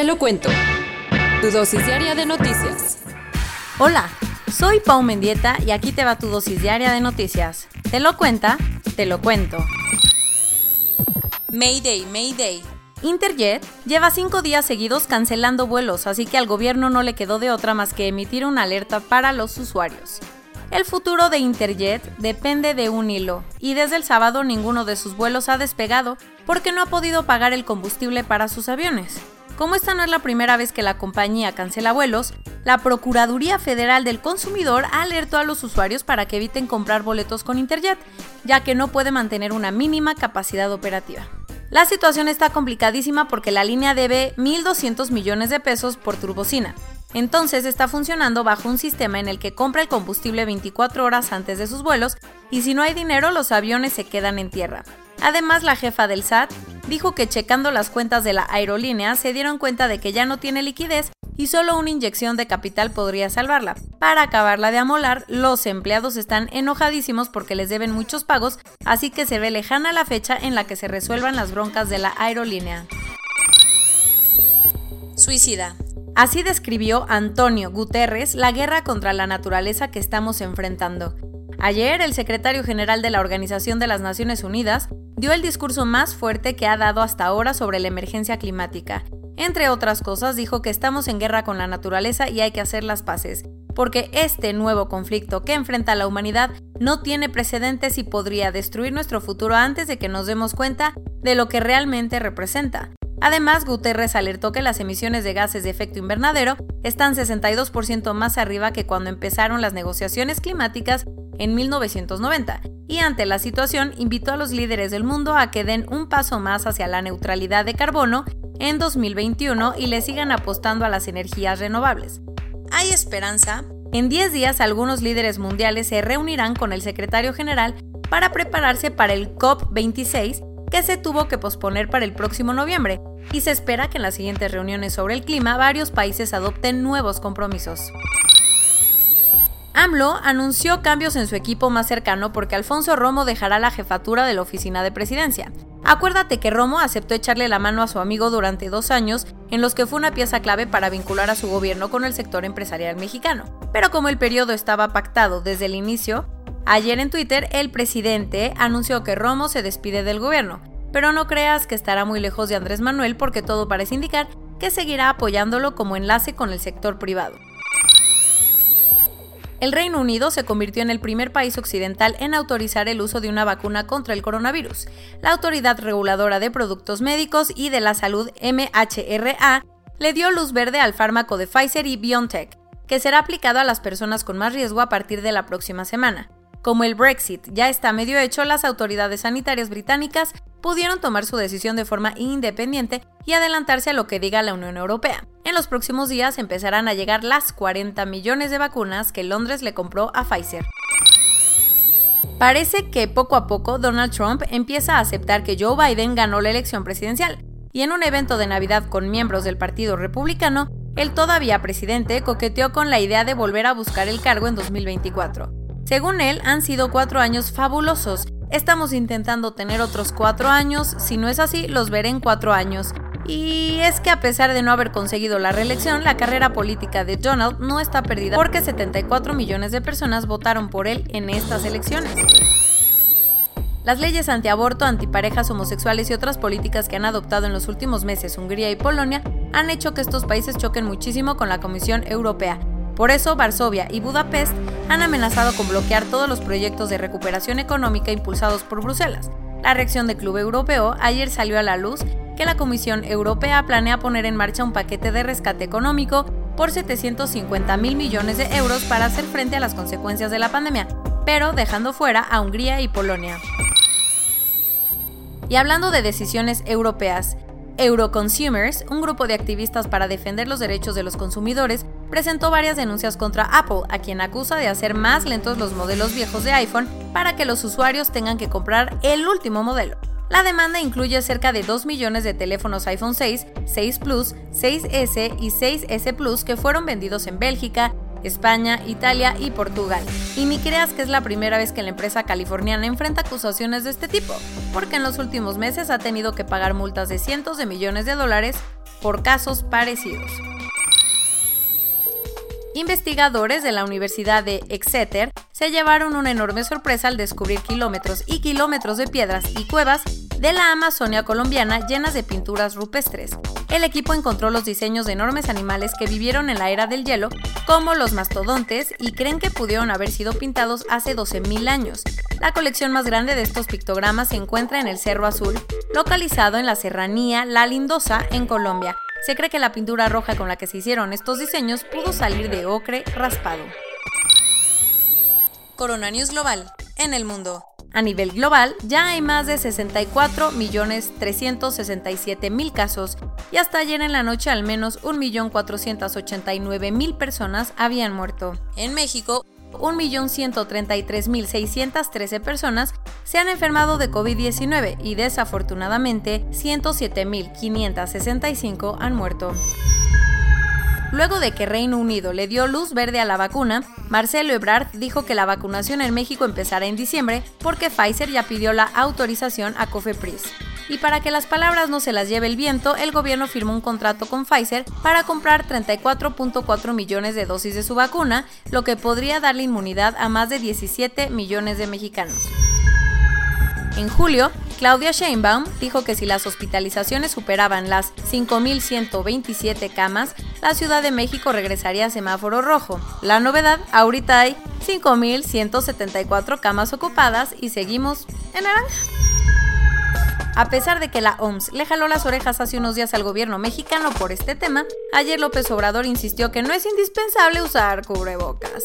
Te lo cuento. Tu dosis diaria de noticias. Hola, soy Pau Mendieta y aquí te va tu dosis diaria de noticias. ¿Te lo cuenta? Te lo cuento. Mayday, Mayday. Interjet lleva cinco días seguidos cancelando vuelos, así que al gobierno no le quedó de otra más que emitir una alerta para los usuarios. El futuro de Interjet depende de un hilo, y desde el sábado ninguno de sus vuelos ha despegado porque no ha podido pagar el combustible para sus aviones. Como esta no es la primera vez que la compañía cancela vuelos, la Procuraduría Federal del Consumidor alertó a los usuarios para que eviten comprar boletos con Interjet, ya que no puede mantener una mínima capacidad operativa. La situación está complicadísima porque la línea debe 1.200 millones de pesos por turbocina. Entonces está funcionando bajo un sistema en el que compra el combustible 24 horas antes de sus vuelos y si no hay dinero los aviones se quedan en tierra. Además, la jefa del SAT dijo que checando las cuentas de la aerolínea se dieron cuenta de que ya no tiene liquidez y solo una inyección de capital podría salvarla. Para acabarla de amolar, los empleados están enojadísimos porque les deben muchos pagos, así que se ve lejana la fecha en la que se resuelvan las broncas de la aerolínea. Suicida. Así describió Antonio Guterres la guerra contra la naturaleza que estamos enfrentando. Ayer, el secretario general de la Organización de las Naciones Unidas dio el discurso más fuerte que ha dado hasta ahora sobre la emergencia climática entre otras cosas, dijo que estamos en guerra con la naturaleza y hay que hacer las paces, porque este nuevo conflicto que enfrenta la humanidad no tiene precedentes y podría destruir nuestro futuro antes de que nos demos cuenta de lo que realmente representa. Además, Guterres alertó que las emisiones de gases de efecto invernadero están 62% más arriba que cuando empezaron las negociaciones climáticas en 1990, y ante la situación invitó a los líderes del mundo a que den un paso más hacia la neutralidad de carbono en 2021 y le sigan apostando a las energías renovables. ¿Hay esperanza? En 10 días algunos líderes mundiales se reunirán con el secretario general para prepararse para el COP26 que se tuvo que posponer para el próximo noviembre, y se espera que en las siguientes reuniones sobre el clima varios países adopten nuevos compromisos. AMLO anunció cambios en su equipo más cercano porque Alfonso Romo dejará la jefatura de la oficina de presidencia. Acuérdate que Romo aceptó echarle la mano a su amigo durante dos años, en los que fue una pieza clave para vincular a su gobierno con el sector empresarial mexicano. Pero como el periodo estaba pactado desde el inicio, ayer en Twitter el presidente anunció que Romo se despide del gobierno, pero no creas que estará muy lejos de Andrés Manuel porque todo parece indicar que seguirá apoyándolo como enlace con el sector privado. El Reino Unido se convirtió en el primer país occidental en autorizar el uso de una vacuna contra el coronavirus. La Autoridad Reguladora de Productos Médicos y de la Salud MHRA le dio luz verde al fármaco de Pfizer y BioNTech, que será aplicado a las personas con más riesgo a partir de la próxima semana. Como el Brexit ya está medio hecho, las autoridades sanitarias británicas pudieron tomar su decisión de forma independiente y adelantarse a lo que diga la Unión Europea. En los próximos días empezarán a llegar las 40 millones de vacunas que Londres le compró a Pfizer. Parece que poco a poco Donald Trump empieza a aceptar que Joe Biden ganó la elección presidencial, y en un evento de Navidad con miembros del Partido Republicano, el todavía presidente coqueteó con la idea de volver a buscar el cargo en 2024. Según él, han sido cuatro años fabulosos Estamos intentando tener otros cuatro años, si no es así, los veré en cuatro años. Y es que a pesar de no haber conseguido la reelección, la carrera política de Donald no está perdida porque 74 millones de personas votaron por él en estas elecciones. Las leyes antiaborto, antiparejas homosexuales y otras políticas que han adoptado en los últimos meses Hungría y Polonia han hecho que estos países choquen muchísimo con la Comisión Europea, por eso, Varsovia y Budapest han amenazado con bloquear todos los proyectos de recuperación económica impulsados por Bruselas. La reacción del Club Europeo ayer salió a la luz que la Comisión Europea planea poner en marcha un paquete de rescate económico por 750 mil millones de euros para hacer frente a las consecuencias de la pandemia, pero dejando fuera a Hungría y Polonia. Y hablando de decisiones europeas, Euroconsumers, un grupo de activistas para defender los derechos de los consumidores, presentó varias denuncias contra Apple, a quien acusa de hacer más lentos los modelos viejos de iPhone para que los usuarios tengan que comprar el último modelo. La demanda incluye cerca de 2 millones de teléfonos iPhone 6, 6 Plus, 6S y 6S Plus que fueron vendidos en Bélgica, España, Italia y Portugal. Y ni creas que es la primera vez que la empresa californiana enfrenta acusaciones de este tipo, porque en los últimos meses ha tenido que pagar multas de cientos de millones de dólares por casos parecidos. Investigadores de la Universidad de Exeter se llevaron una enorme sorpresa al descubrir kilómetros y kilómetros de piedras y cuevas de la Amazonia colombiana llenas de pinturas rupestres. El equipo encontró los diseños de enormes animales que vivieron en la era del hielo, como los mastodontes, y creen que pudieron haber sido pintados hace 12.000 años. La colección más grande de estos pictogramas se encuentra en el Cerro Azul, localizado en la serranía La Lindosa, en Colombia. Se cree que la pintura roja con la que se hicieron estos diseños pudo salir de ocre raspado. Corona News Global, en el mundo. A nivel global, ya hay más de 64.367.000 casos y hasta ayer en la noche al menos 1.489.000 personas habían muerto. En México, 1.133.613 personas se han enfermado de COVID-19 y desafortunadamente 107.565 han muerto. Luego de que Reino Unido le dio luz verde a la vacuna, Marcelo Ebrard dijo que la vacunación en México empezará en diciembre porque Pfizer ya pidió la autorización a Cofepris. Y para que las palabras no se las lleve el viento, el gobierno firmó un contrato con Pfizer para comprar 34.4 millones de dosis de su vacuna, lo que podría darle inmunidad a más de 17 millones de mexicanos. En julio, Claudia Sheinbaum dijo que si las hospitalizaciones superaban las 5.127 camas, la Ciudad de México regresaría a semáforo rojo. La novedad, ahorita hay 5.174 camas ocupadas y seguimos en naranja. A pesar de que la OMS le jaló las orejas hace unos días al gobierno mexicano por este tema, ayer López Obrador insistió que no es indispensable usar cubrebocas.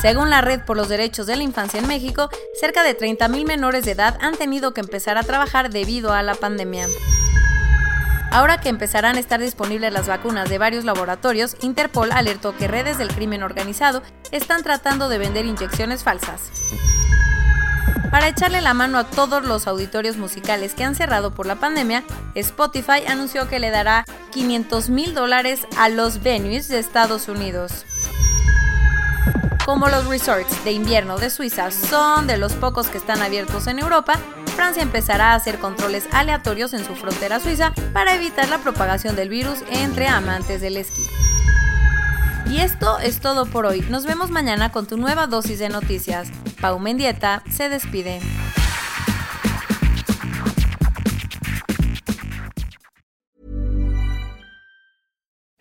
Según la Red por los Derechos de la Infancia en México, cerca de 30.000 menores de edad han tenido que empezar a trabajar debido a la pandemia. Ahora que empezarán a estar disponibles las vacunas de varios laboratorios, Interpol alertó que redes del crimen organizado están tratando de vender inyecciones falsas. Para echarle la mano a todos los auditorios musicales que han cerrado por la pandemia, Spotify anunció que le dará 500 mil dólares a los venues de Estados Unidos. Como los resorts de invierno de Suiza son de los pocos que están abiertos en Europa, Francia empezará a hacer controles aleatorios en su frontera suiza para evitar la propagación del virus entre amantes del esquí. Y esto es todo por hoy. Nos vemos mañana con tu nueva dosis de noticias. Pau Mendieta se despide.